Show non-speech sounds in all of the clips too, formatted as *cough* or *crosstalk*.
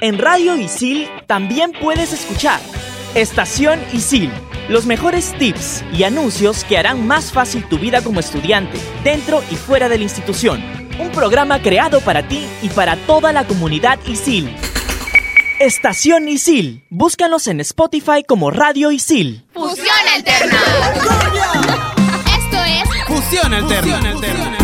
En Radio Isil también puedes escuchar Estación Isil, los mejores tips y anuncios que harán más fácil tu vida como estudiante, dentro y fuera de la institución. Un programa creado para ti y para toda la comunidad Isil. Estación Isil. Búscanos en Spotify como Radio Isil. Fusión Alterna. Esto es Fusión Alterna. el Radio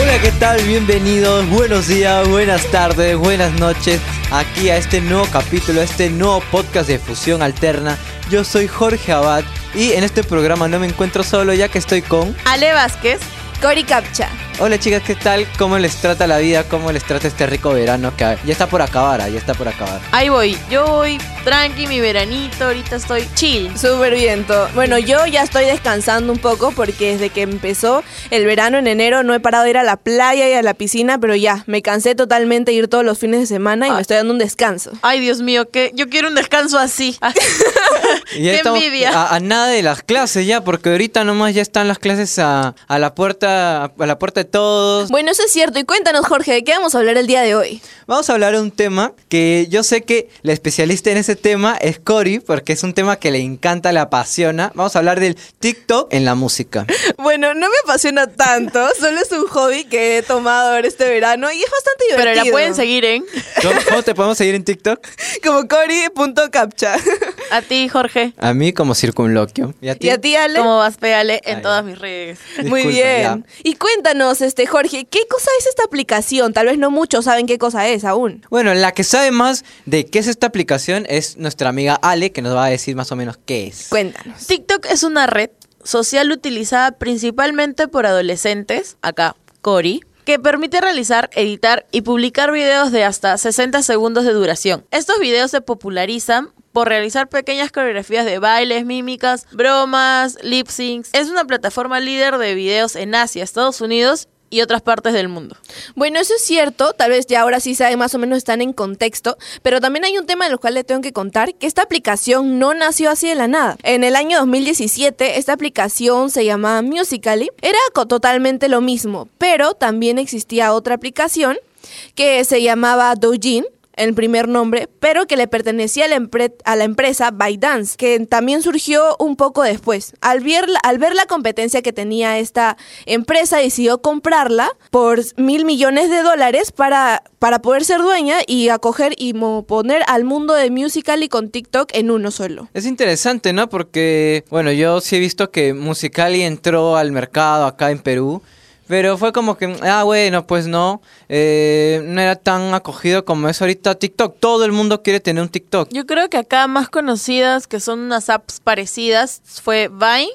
Hola, ¿qué tal? Bienvenidos, buenos días, buenas tardes, buenas noches aquí a este nuevo capítulo, a este nuevo podcast de Fusión Alterna. Yo soy Jorge Abad y en este programa no me encuentro solo ya que estoy con... Ale Vázquez, Cori Capcha. Hola chicas, ¿qué tal? ¿Cómo les trata la vida? ¿Cómo les trata este rico verano que ya está por acabar? ah, Ya está por acabar. Ahí voy, yo voy tranqui, mi veranito, ahorita estoy chill. Súper viento. Bueno, yo ya estoy descansando un poco porque desde que empezó el verano en enero no he parado de ir a la playa y a la piscina, pero ya, me cansé totalmente de ir todos los fines de semana y Ah. me estoy dando un descanso. Ay, Dios mío, que yo quiero un descanso así. *laughs* *laughs* Qué envidia. A, a nada de las clases ya, porque ahorita nomás ya están las clases a, a la puerta a la puerta de todos. Bueno, eso es cierto. Y cuéntanos, Jorge, ¿de qué vamos a hablar el día de hoy? Vamos a hablar de un tema que yo sé que la especialista en ese tema es Cory, porque es un tema que le encanta, le apasiona. Vamos a hablar del TikTok en la música. *laughs* Bueno, no me apasiona tanto, solo es un hobby que he tomado ahora este verano y es bastante Pero divertido. la pueden seguir en ¿Cómo, cómo te podemos seguir en TikTok? *laughs* Como cori.captcha. a ti, Jorge. A mí como circunloquio. ¿Y a ti? ¿Y a ti, Ale? Como vas, pégale en Ay. todas mis redes. Muy bien. Y cuéntanos, este Jorge, ¿qué cosa es esta aplicación? Tal vez no muchos saben qué cosa es aún. Bueno, la que sabe más de qué es esta aplicación es nuestra amiga Ale, que nos va a decir más o menos qué es. Cuéntanos. TikTok es una red social utilizada principalmente por adolescentes, acá Cori, que permite realizar, editar y publicar videos de hasta 60 segundos de duración. Estos videos se popularizan por realizar pequeñas coreografías de bailes, mímicas, bromas, lip syncs. Es una plataforma líder de videos en Asia, Estados Unidos y otras partes del mundo. Bueno, eso es cierto, tal vez ya ahora sí saben más o menos están en contexto, pero también hay un tema en el cual le tengo que contar que esta aplicación no nació así de la nada. En el año 2017 esta aplicación se llamaba Musical.ly, era totalmente lo mismo, pero también existía otra aplicación que se llamaba Doujin, el primer nombre, pero que le pertenecía a la, empresa ByteDance, que también surgió un poco después. Al ver, al ver la competencia que tenía esta empresa, decidió comprarla por mil millones de dólares para, para poder ser dueña y acoger y poner al mundo de Musical.ly con TikTok en uno solo. Es interesante, ¿no? Porque, bueno, yo sí he visto que Musicali entró al mercado acá en Perú, pero fue como que, ah, bueno, pues no, eh, no era tan acogido como es ahorita TikTok. Todo el mundo quiere tener un TikTok. Yo creo que acá más conocidas, que son unas apps parecidas, fue Vine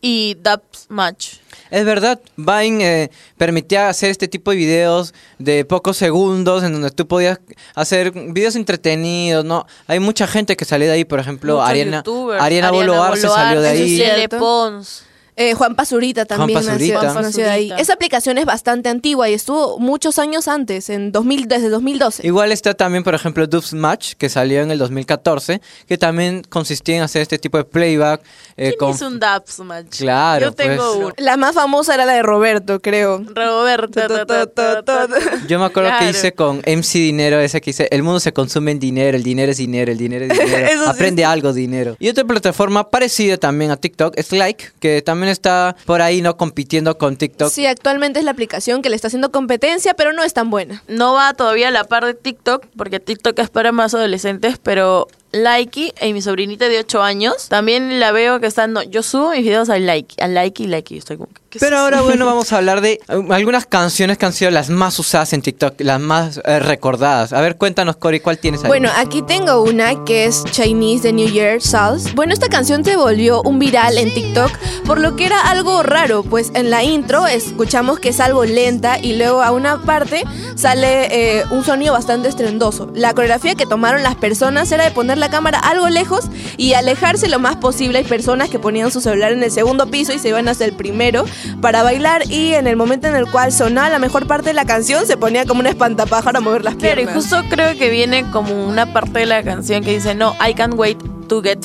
y Dubs Match. Es verdad, Vine eh, permitía hacer este tipo de videos de pocos segundos en donde tú podías hacer videos entretenidos, ¿no? Hay mucha gente que salió de ahí, por ejemplo, Muchos Ariana. Ariana Boloar se salió de ahí. Pons. Eh, Juan Pazurita también Pazurita. nació, nació de ahí. Pazurita. Esa aplicación es bastante antigua y estuvo muchos años antes, en 2000, desde 2012. Igual está también, por ejemplo, Dubs Match, que salió en el 2014, que también consistía en hacer este tipo de playback. eh, ¿Quién con- hizo un Dubs Match? Claro, Yo tengo pues. uno. La más famosa era la de Roberto, creo. Roberto. ta, ta, ta, ta, ta. *laughs* Yo me acuerdo que Claro. hice con MC Dinero, ese que dice, el mundo se consume en dinero, el dinero es dinero, el dinero es *laughs* dinero, Eso sí aprende algo dinero. Y otra plataforma parecida también a TikTok es Like, que también está por ahí, ¿no? Compitiendo con TikTok. Sí, actualmente es la aplicación que le está haciendo competencia, pero no es tan buena. No va todavía a la par de TikTok, porque TikTok es para más adolescentes, pero Likey y mi sobrinita de 8 años, también la veo que están, no, yo subo mis videos a Likey, a Likey, Likey, estoy como, ¿qué es Pero ahora, *laughs* bueno, vamos a hablar de eh, algunas canciones que han sido las más usadas en TikTok, las más eh, recordadas. A ver, cuéntanos, Cory, ¿cuál tienes ahí? Bueno, aquí tengo una que es Chinese de New Year Sauce. Bueno, esta canción se volvió un viral en TikTok, por lo que era algo raro, pues en la intro escuchamos que es algo lenta y luego a una parte sale eh, un sonido bastante estrendoso. La coreografía que tomaron las personas era de poner la cámara algo lejos y alejarse lo más posible. Hay personas que ponían su celular en el segundo piso y se iban hasta el primero para bailar y en el momento en el cual sonaba la mejor parte de la canción se ponía como un espantapájaro a mover las Claro, y piernas. justo creo que viene como una parte de la canción que dice, no, I can't wait to get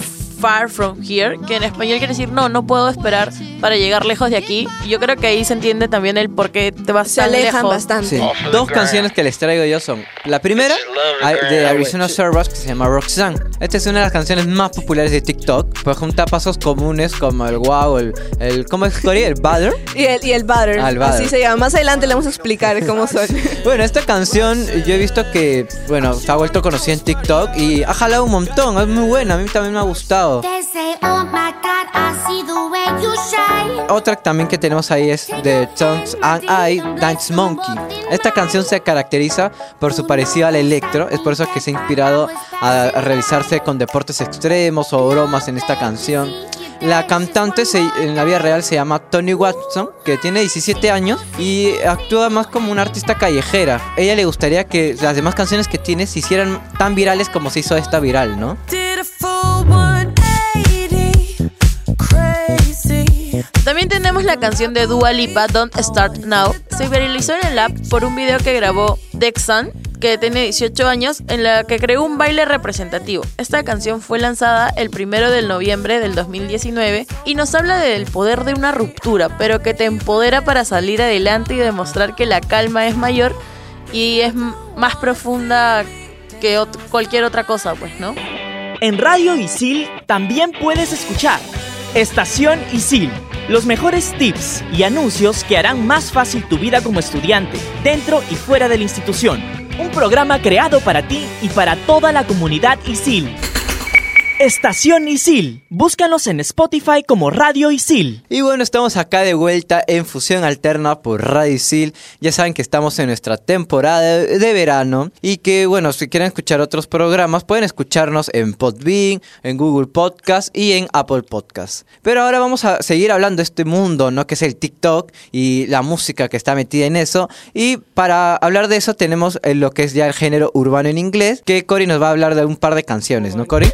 far from here, que en español quiere decir no, no puedo esperar para llegar lejos de aquí. Y yo creo que ahí se entiende también el por qué te vas Se tan alejan lejos. bastante. Sí. Dos canciones que les traigo yo son la primera de Arizona Servers que se llama Roxanne. Esta es una de las canciones más populares de TikTok, pues junta pasos comunes como el wow, el, el ¿cómo es Cory? El butter. Y el, y el butter. Ah, el butter. Así se llama. Más adelante le vamos a explicar cómo *laughs* son. Bueno, esta canción yo he visto que, bueno, se ha vuelto conocida en TikTok y ha jalado un montón, es muy buena, a mí también me ha gustado. They say, oh my God, I see the way you shine. Otra también que tenemos ahí es de Tongues and I, Dance Monkey. Esta canción se caracteriza por su parecido al electro, es por eso que se ha inspirado a, realizarse con deportes extremos o bromas en esta canción. La cantante en la vida real se llama Tony Watson, que tiene 17 años y actúa más como una artista callejera. Ella le gustaría que las demás canciones que tiene se hicieran tan virales como se hizo esta viral, ¿no? También tenemos la canción de Dua Lipa, Don't Start Now. Se viralizó en el app por un video que grabó Dexon, que tiene 18 años, en la que creó un baile representativo. Esta canción fue lanzada el primero de noviembre del 2019 y nos habla del poder de una ruptura, pero que te empodera para salir adelante y demostrar que la calma es mayor y es más profunda que cualquier otra cosa, pues, ¿no? En Radio Isil también puedes escuchar Estación Isil, los mejores tips y anuncios que harán más fácil tu vida como estudiante, dentro y fuera de la institución. Un programa creado para ti y para toda la comunidad Isil. Estación Isil. Búscanos en Spotify como Radio Isil. Y bueno, estamos acá de vuelta en Fusión Alterna por Radio Isil. Ya saben que estamos en nuestra temporada de, verano y que bueno, si quieren escuchar otros programas pueden escucharnos en Podbean, en Google Podcast y en Apple Podcast. Pero ahora vamos a seguir hablando de este mundo, ¿no? Que es el TikTok y la música que está metida en eso. Y para hablar de eso tenemos eh, lo que es ya el género urbano en inglés, que Cory nos va a hablar de un par de canciones, ¿no, Cory?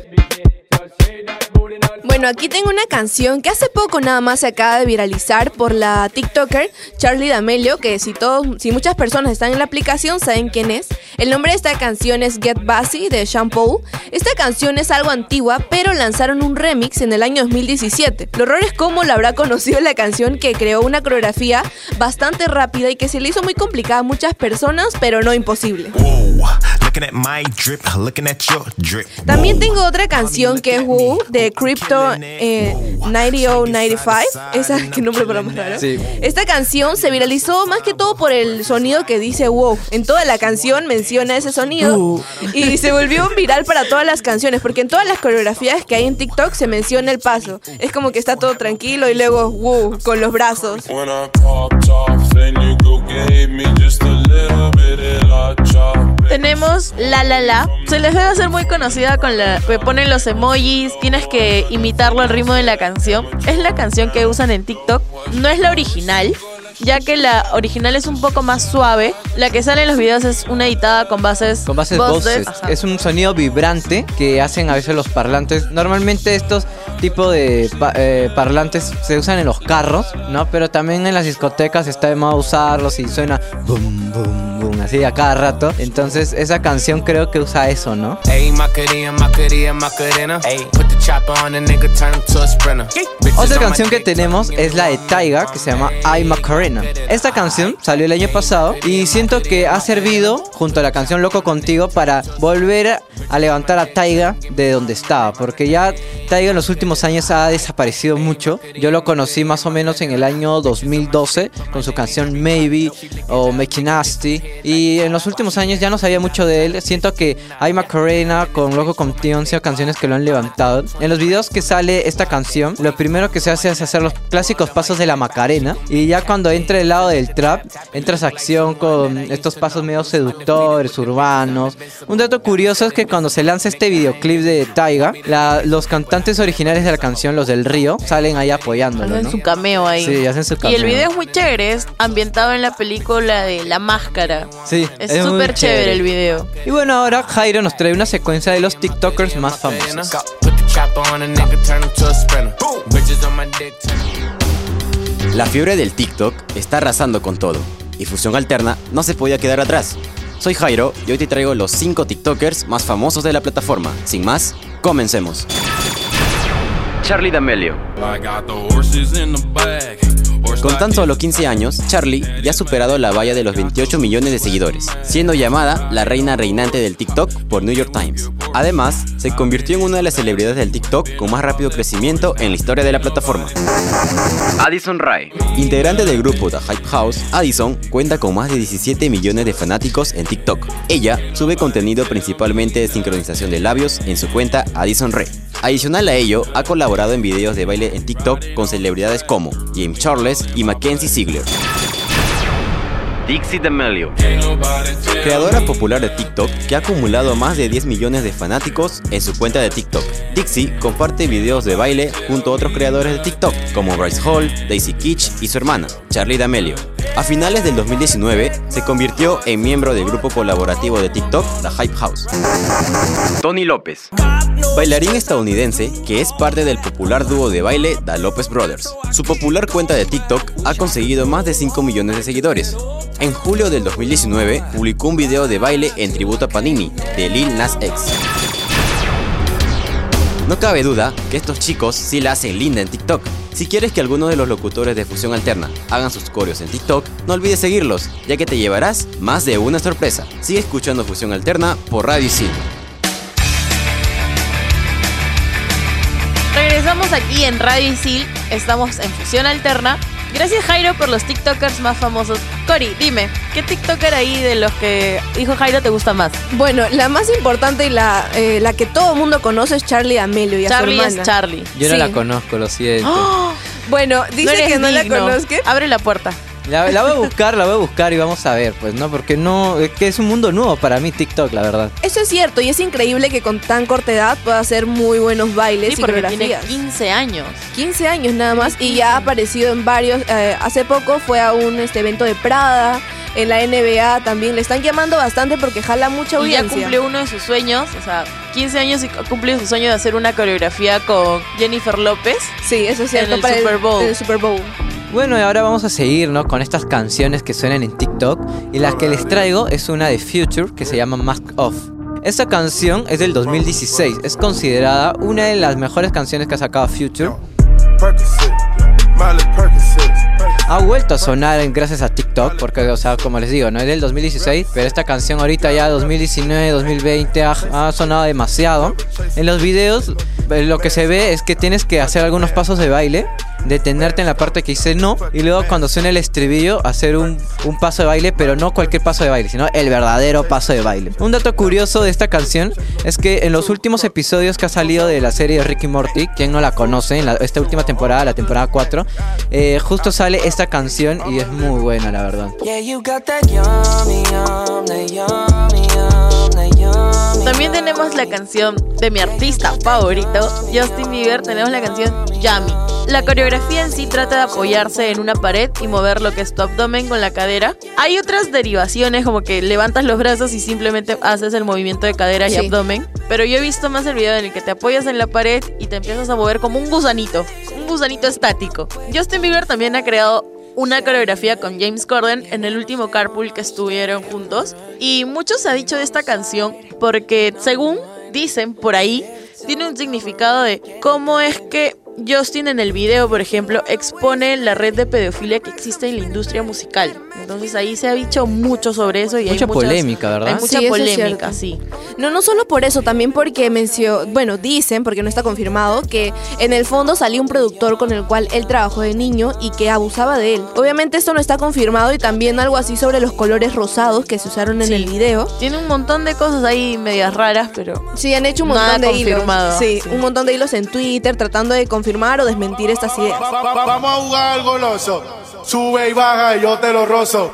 Bueno, aquí tengo una canción que hace poco nada más se acaba de viralizar por la TikToker Charlie D'Amelio, que si todos, si muchas personas están en la aplicación saben quién es. El nombre de esta canción es Get Bassy de Sean Paul. Esta canción es algo antigua, pero lanzaron un remix en el año 2017. Lo raro es cómo la habrá conocido la canción que creó una coreografía bastante rápida y que se le hizo muy complicada a muchas personas, pero no imposible. Looking at my drip, looking at your drip. También tengo otra canción que es Woo de Crypto eh, 9095. Esa, qué nombre para más raro. Sí. Esta canción se viralizó más que todo por el sonido que dice wow. En toda la canción menciona ese sonido y se volvió viral para todas las canciones porque en todas las coreografías que hay en TikTok se menciona el paso. Es como que está todo tranquilo y luego wow con los brazos. When I Tenemos La La La. Se les debe hacer muy conocida con la que ponen los emojis. Tienes que imitarlo al ritmo de la canción. Es la canción que usan en TikTok. No es la original. Ya que la original es un poco más suave. La que sale en los videos es una editada con bases. Con bases voces. Es un sonido vibrante que hacen a veces los parlantes. Normalmente estos tipos de pa- eh, parlantes se usan en los carros, ¿no? Pero también en las discotecas está de moda usarlos y suena boom, boom, boom, así a cada rato. Entonces esa canción creo que usa eso, ¿no? Ayy, Macarena, Macarena, Macarena. Ayy, put the chopper on the nigga, turn him to a sprinter. Bitches Otra canción que tenemos es la de Taiga, que se llama I Macarena. Esta canción salió el año pasado y siento que ha servido, junto a la canción Loco Contigo, para volver a levantar a Taiga de donde estaba. Porque ya Taiga en los últimos años ha desaparecido mucho. Yo lo conocí más o menos en el año 2012 con su canción Maybe o Make It Nasty. Y en los últimos años ya no sabía mucho de él. Siento que I Macarena con Loco sido canciones que lo han levantado. En los videos que sale esta canción, lo primero que se hace es hacer los clásicos pasos de la Macarena. Y ya cuando entra el lado del trap, entra acción con estos pasos medio seductores, urbanos. Un dato curioso es que cuando se lanza este videoclip de Taiga, la- los cantantes originales de la canción, los del Río, salen ahí apoyándolo. Hacen ¿no? su cameo ahí. Sí, hacen su Y el cameo. video es muy chévere. Es ambientado en la película de La Máscara. Sí, Es súper chévere el video. Y bueno, ahora Jairo nos trae una secuencia de los TikTokers más famosos. Put the chopper on a nigga, turn him to a sprinter. Bitches on my dick, turn La fiebre del TikTok está arrasando con todo, y Fusión Alterna no se podía quedar atrás. Soy Jairo y hoy te traigo los 5 TikTokers más famosos de la plataforma. Sin más, comencemos. Charlie D'Amelio. Con tan solo 15 años, Charlie ya ha superado la valla de los 28 millones de seguidores, siendo llamada la reina reinante del TikTok por New York Times. Además, se convirtió en una de las celebridades del TikTok con más rápido crecimiento en la historia de la plataforma. Addison Rae. Integrante del grupo The Hype House, Addison cuenta con más de 17 millones de fanáticos en TikTok. Ella sube contenido principalmente de sincronización de labios en su cuenta Addison Rae. Adicional a ello, ha colaborado en videos de baile en TikTok con celebridades como James Charles y Mackenzie Ziegler. Dixie D'Amelio. Creadora popular de TikTok que ha acumulado más de 10 millones de fanáticos en su cuenta de TikTok. Dixie comparte videos de baile junto a otros creadores de TikTok como Bryce Hall, Daisy Kitsch y su hermana, Charlie D'Amelio. A finales del 2019 se convirtió en miembro del grupo colaborativo de TikTok, The Hype House. Tony López. Bailarín estadounidense que es parte del popular dúo de baile The Lopez Brothers. Su popular cuenta de TikTok ha conseguido más de 5 millones de seguidores. En julio del 2019 publicó un video de baile en tributo a Panini de Lil Nas X. No cabe duda que estos chicos sí la hacen linda en TikTok. Si quieres que algunos de los locutores de Fusión Alterna hagan sus coreos en TikTok, no olvides seguirlos, ya que te llevarás más de una sorpresa. Sigue escuchando Fusión Alterna por Radio Isil. Regresamos aquí en Radio Isil, estamos en Fusión Alterna. Gracias Jairo por los TikTokers más famosos. Cori, dime, ¿qué TikToker ahí de los que dijo Jairo te gusta más? Bueno, la más importante y la, eh, la que todo el mundo conoce es Charlie D'Amelio y a Charlie su es. Charlie. Yo no Sí. la conozco, lo siento. ¡Oh! *gasps* Bueno, dice eres que no la digno. conozca. Abre la puerta. La, la voy a buscar, la voy a buscar y vamos a ver, pues, ¿no? Porque no, es que es un mundo nuevo para mí TikTok, la verdad. Eso es cierto y es increíble que con tan corta edad pueda hacer muy buenos bailes Sí, y porque tiene coreografías. 15 años. 15 años nada más y ya ha aparecido en varios. eh, hace poco fue a un este, evento de Prada, en la NBA también. Le están llamando bastante porque jala mucha Y ya audiencia. cumplió uno de sus sueños, o sea, 15 años y ha cumplido su sueño de hacer una coreografía con Jennifer López. Sí, eso es cierto. En el para Super Bowl. en el Super Bowl. Bueno, y ahora vamos a seguir, ¿no? Con estas canciones que suenan en TikTok. Y la que les traigo es una de Future que se llama Mask Off. Esta canción es del 2016. Es considerada una de las mejores canciones que ha sacado Future. Ha vuelto a sonar gracias a TikTok, porque, o sea, como les digo, no es del 2016, pero esta canción ahorita ya 2019, 2020 ha, ha sonado demasiado. En los videos eh, lo que se ve es que tienes que hacer algunos pasos de baile, detenerte en la parte que dice no, y luego cuando suena el estribillo hacer un, un paso de baile, pero no cualquier paso de baile, sino el verdadero paso de baile. Un dato curioso de esta canción es que en los últimos episodios que ha salido de la serie de Ricky Morty, quien no la conoce, en esta última temporada, la temporada 4, eh, justo sale esta canción y es muy buena, la verdad. También tenemos la canción de mi artista favorito, Justin Bieber, tenemos la canción Yummy. La coreografía en sí trata de apoyarse en una pared y mover lo que es tu abdomen con la cadera. Hay otras derivaciones como que levantas los brazos y simplemente haces el movimiento de cadera y abdomen. Pero yo he visto más el video en el que te apoyas en la pared y te empiezas a mover como un gusanito, un gusanito estático. Justin Bieber también ha creado una coreografía con James Corden en el último carpool que estuvieron juntos. Y mucho se ha dicho de esta canción porque según dicen por ahí, tiene un significado de cómo es que Justin en el video, por ejemplo, expone la red de pedofilia que existe en la industria musical. Entonces ahí se ha dicho mucho sobre eso y hay Mucha muchas- polémica, ¿verdad? Hay mucha Sí, es polémica, cierto. sí. No, no solo por eso, también porque mencionó, bueno, dicen, porque no está confirmado, que en el fondo salió un productor con el cual él trabajó de niño y que abusaba de él. Obviamente esto no está confirmado y también algo así sobre los colores rosados que se usaron en Sí. el video. Tiene un montón de cosas ahí medias raras, pero Sí, han hecho un Nada montón de hilos. confirmado, Sí, sí. un montón de hilos en Twitter tratando de confirmar o desmentir estas ideas. Va- va- vamos a jugar al goloso. Sube y baja y yo te lo rozo. Otra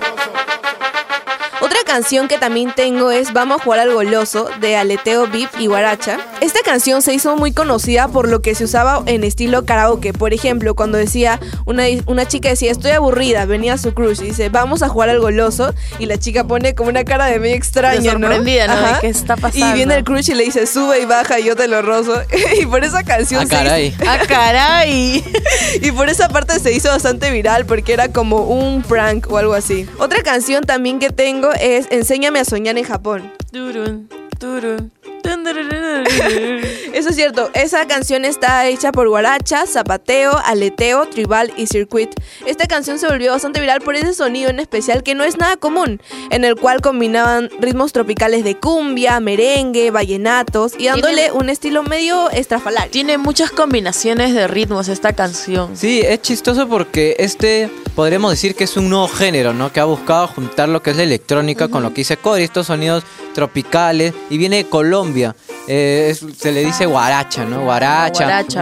canción que también tengo es Vamos a jugar al goloso de Aleteo Beef y Guaracha. Esta canción se hizo muy conocida por lo que se usaba en estilo karaoke. Por ejemplo, cuando decía, una, una chica decía, estoy aburrida, venía a su crush y dice, vamos a jugar al goloso. Y la chica pone como una cara de medio extraña, De sorprendida, ¿no? De Ajá. qué está pasando. Y viene el crush y le dice, sube y baja y yo te lo rozo. *laughs* y por esa canción Ah, se hizo- caray. ¡Ah, caray! *laughs* y por esa parte se hizo bastante viral porque era como un prank o algo así. Otra canción también que tengo es Enséñame a soñar en Japón. Turun, turun. *laughs* Eso es cierto, esa canción está hecha por guaracha, zapateo, aleteo, tribal y circuit. Esta canción se volvió bastante viral por ese sonido en especial que no es nada común, en el cual combinaban ritmos tropicales de cumbia, merengue, vallenatos y dándole un estilo medio estrafalario. Tiene muchas combinaciones de ritmos esta canción. Sí, es chistoso porque este podríamos decir que es un nuevo género, ¿no? Que ha buscado juntar lo que es la electrónica con lo que dice Cory, estos sonidos tropicales y viene de Colombia. Eh, es- se le dice guaracha, ¿no? Guaracha, Guaracha.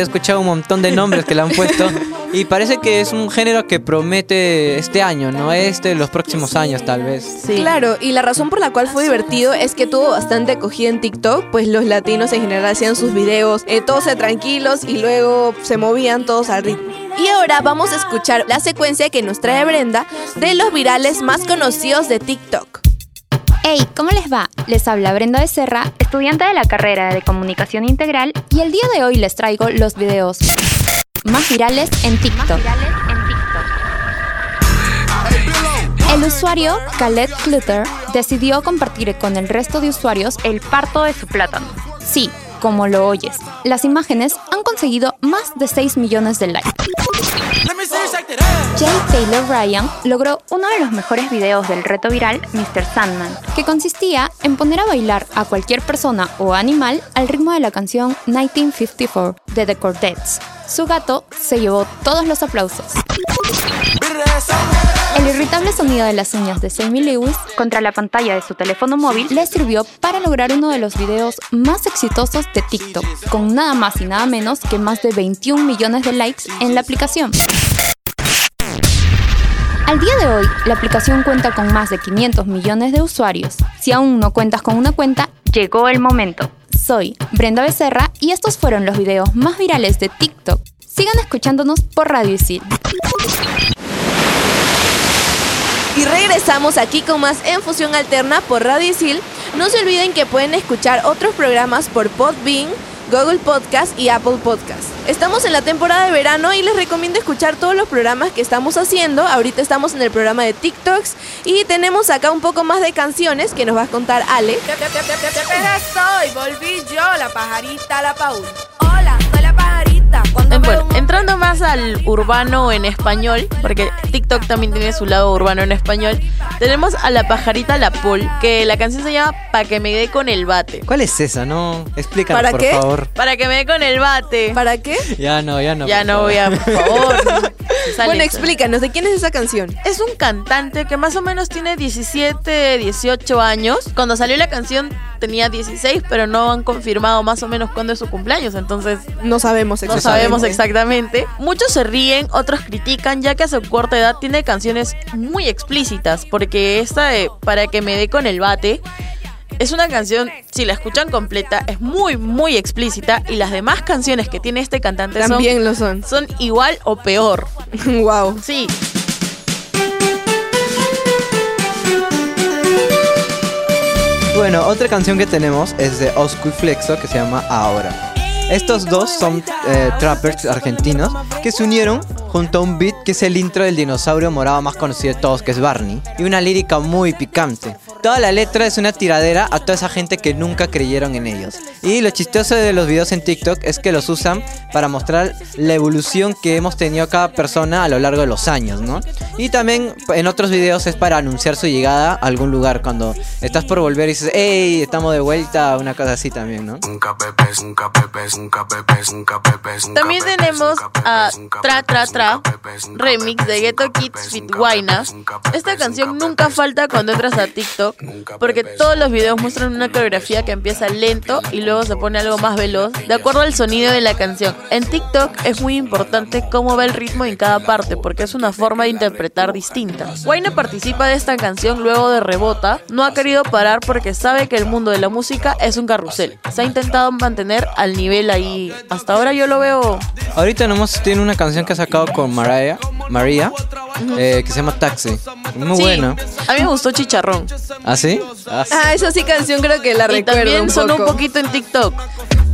he escuchado un montón de nombres que le han puesto *laughs* y parece que es un género que promete este año, ¿no? Este, los próximos años tal vez. Sí. Claro, y la razón por la cual fue divertido es que tuvo bastante acogida en TikTok, pues los latinos en general hacían sus videos eh, todos tranquilos y luego se movían todos al ritmo. Y ahora vamos a escuchar la secuencia que nos trae Brenda de los virales más conocidos de TikTok. Hey, ¿cómo les va? Les habla Brenda Becerra, estudiante de la carrera de Comunicación Integral, y el día de hoy les traigo los videos más virales en TikTok. El usuario Khaled Clutter decidió compartir con el resto de usuarios el parto de su plátano. Sí, como lo oyes, las imágenes han conseguido más de 6 millones de likes. Jay Taylor Ryan logró uno de los mejores videos del reto viral Mr. Sandman, que consistía en poner a bailar a cualquier persona o animal al ritmo de la canción 1954 de The Cordettes. Su gato se llevó todos los aplausos. El irritable sonido de las uñas de Sammy Lewis contra la pantalla de su teléfono móvil le sirvió para lograr uno de los videos más exitosos de TikTok, con nada más y nada menos que más de 21 millones de likes en la aplicación. Al día de hoy, la aplicación cuenta con más de 500 millones de usuarios. Si aún no cuentas con una cuenta, llegó el momento. Soy Brenda Becerra y estos fueron los videos más virales de TikTok. Sigan escuchándonos por Radio Isil. Y regresamos aquí con más en Fusión Alterna por Radio Isil. No se olviden que pueden escuchar otros programas por Podbean, Google Podcast y Apple Podcast. Estamos en la temporada de verano y les recomiendo escuchar todos los programas que estamos haciendo. Ahorita estamos en el programa de TikToks y tenemos acá un poco más de canciones que nos va a contar Ale. soy, volví yo, la pajarita, la Paul. Hola, soy la pajarita. Bueno, entrando más al urbano en español, porque TikTok también tiene su lado urbano en español, tenemos a la pajarita La Pol, que la canción se llama Pa' que me dé con el bate. ¿Cuál es esa? No, explícanos ¿Para por qué? favor. Para que me dé con el bate. ¿Para qué? Ya no, ya no. ya no favor. voy a, por favor. *laughs* Bueno, explícanos, ¿de quién es esa canción? Es un cantante que más o menos tiene 17, 18 años. Cuando salió la canción tenía 16, pero no han confirmado más o menos cuándo es su cumpleaños. Entonces No sabemos no exactamente. sabemos exactamente. Muchos se ríen, otros critican, ya que a su corta edad tiene canciones muy explícitas. Porque esta de Para que me dé con el bate. Es una canción, si la escuchan completa, es muy, muy explícita. Y las demás canciones que tiene este cantante son, También lo son. son igual o peor. *laughs* wow. Sí, Bueno, otra canción que tenemos es de Oscu y Flexo que se llama Ahora. Estos dos son eh, trappers argentinos que se unieron junto a un beat que es el intro del dinosaurio morado más conocido de todos, que es Barney, y una lírica muy picante. Toda la letra es una tiradera a toda esa gente que nunca creyeron en ellos. Y lo chistoso de los videos en TikTok es que los usan para mostrar la evolución que hemos tenido cada persona a lo largo de los años, ¿no? Y también en otros videos es para anunciar su llegada a algún lugar cuando estás por volver y dices, hey, estamos de vuelta, una cosa así también, ¿no? También tenemos a Tra Tra Tra, remix de Ghetto Kids Fit Guayna. Esta canción nunca falta cuando entras a TikTok, porque todos los videos muestran una coreografía que empieza lento y luego se pone algo más veloz, de acuerdo al sonido de la canción. En TikTok es muy importante cómo va el ritmo en cada parte, porque es una forma de interpretar distinta. Guayna participa de esta canción luego de Rebota, no ha querido parar porque sabe que el mundo de la música es un carrusel. Se ha intentado mantener al nivel ahí. Hasta ahora yo lo veo Ahorita nomás tiene una canción que ha sacado con Mariah, María, eh, que se llama Taxi. Muy Sí, buena. A mí me gustó Chicharrón. ¿Ah, sí? Ah, sí. Ah, esa sí canción creo que la y recuerdo también un sonó un poquito en TikTok.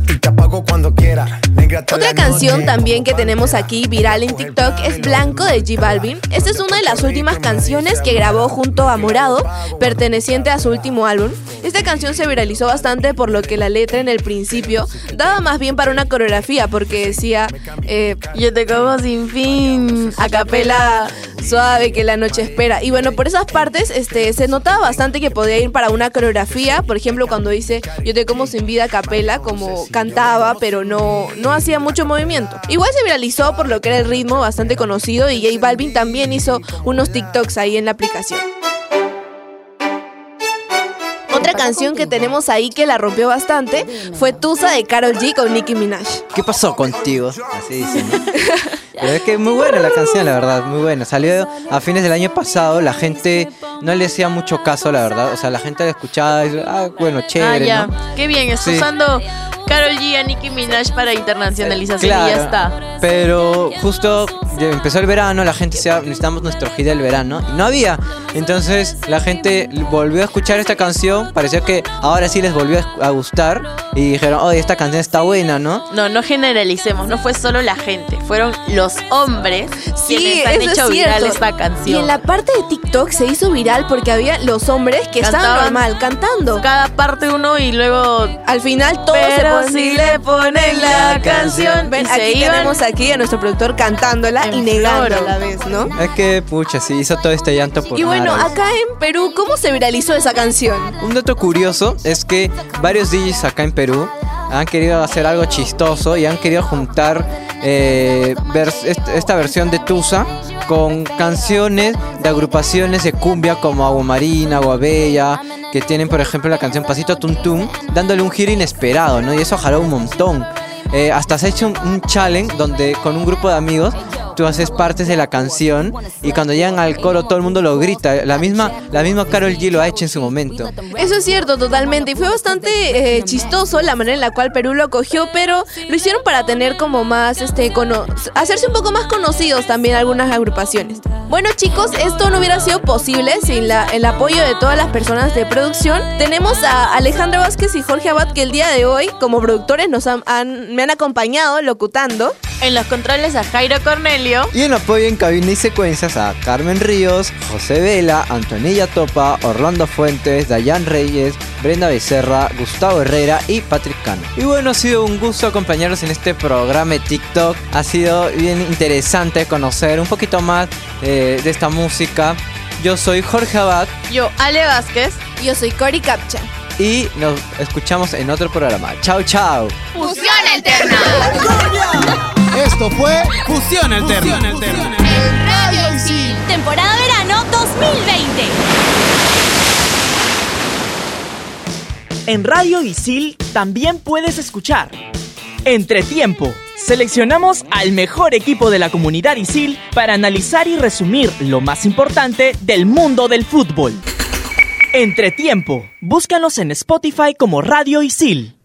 Y te apago cuando quiera. Otra canción también que tenemos aquí viral en TikTok es Blanco de J Balvin. Esta es una de las últimas canciones que grabó junto a Morado, perteneciente a su último álbum. Esta canción se viralizó bastante por lo que la letra en el principio daba más bien para una coreografía porque decía eh, Yo te como sin fin, a capela suave que la noche espera. Y bueno, por esas partes este, se notaba bastante que podía ir para una coreografía. Por ejemplo, cuando dice Yo te como sin vida a capela, como cantaba, pero no, no hacía mucho movimiento. Igual se viralizó por lo que era el ritmo bastante conocido y J Balvin también hizo unos TikToks ahí en la aplicación. Otra canción que tenemos ahí que la rompió bastante fue Tusa de Carol G con Nicki Minaj. ¿Qué pasó contigo? Así dicen, ¿no? Pero es que es muy buena la canción, la verdad, muy buena. Salió a fines del año pasado, la gente no le hacía mucho caso, la verdad. O sea, la gente la escuchaba y ah, bueno, chévere, Ah, ya. ¿no? Qué bien, Sí. usando Carol G a Nicki Minaj para internacionalización y ya Claro, está. Pero justo empezó el verano, la gente decía, necesitamos nuestro hit del verano, y no había. Entonces la gente volvió a escuchar esta canción, parecía que ahora sí les volvió a gustar, y dijeron, oye, esta canción está buena, ¿no? No, no generalicemos, no fue solo la gente, fueron los hombres quienes han eso es hecho viral esta Y canción. en la parte de TikTok se hizo viral porque había los hombres que estaban Cantaban normal cantando. Cada parte uno y luego Al final todos Pero se si le ponen la canción Ven, aquí iban tenemos aquí a nuestro productor cantándola y negando floro. a la vez, ¿no? Es que, pucha, sí, hizo todo este llanto por Y bueno, nada. acá en Perú, ¿cómo se viralizó esa canción? Un dato curioso es que varios DJs acá en Perú han querido hacer algo chistoso y han querido juntar eh, vers- esta versión de Tusa con canciones de agrupaciones de cumbia como Agua Marina, Agua Bella, que tienen por ejemplo la canción Pasito Tum Tum, dándole un giro inesperado, ¿no? Y eso jaló un montón. Eh, hasta se ha hecho un, un challenge donde con un grupo de amigos tú haces partes de la canción y cuando llegan al coro todo el mundo lo grita. La misma, la misma Carol G lo ha hecho en su momento. Eso es cierto, totalmente. Y fue bastante eh, chistoso la manera en la cual Perú lo cogió, pero lo hicieron para tener como más, este, cono- hacerse un poco más conocidos también algunas agrupaciones. Bueno chicos, esto no hubiera sido posible sin la- el apoyo de todas las personas de producción. Tenemos a Alejandra Vázquez y Jorge Abad que el día de hoy, como productores, nos han- han- me han acompañado locutando. en los controles a Jairo Cornelio. Y en apoyo en cabina y secuencias a Carmen Ríos, José Vela, Antonella Topa, Orlando Fuentes, Dayan Reyes, Brenda Becerra, Gustavo Herrera y Patrick Cano. Y bueno, ha sido un gusto acompañarlos en este programa de TikTok. Ha sido bien interesante conocer un poquito más eh, de esta música. Yo soy Jorge Abad Yo, Ale Vázquez. Yo soy Cory Capcha. y nos escuchamos en otro programa. Chao, chao. Fusión Alterna. Esto fue Fusión Alterna. Radio Isil. Temporada verano 2020. En Radio Isil también puedes escuchar Entretiempo. Seleccionamos al mejor equipo de la comunidad Isil para analizar y resumir lo más importante del mundo del fútbol. Entretiempo. Búscanos en Spotify como Radio Isil.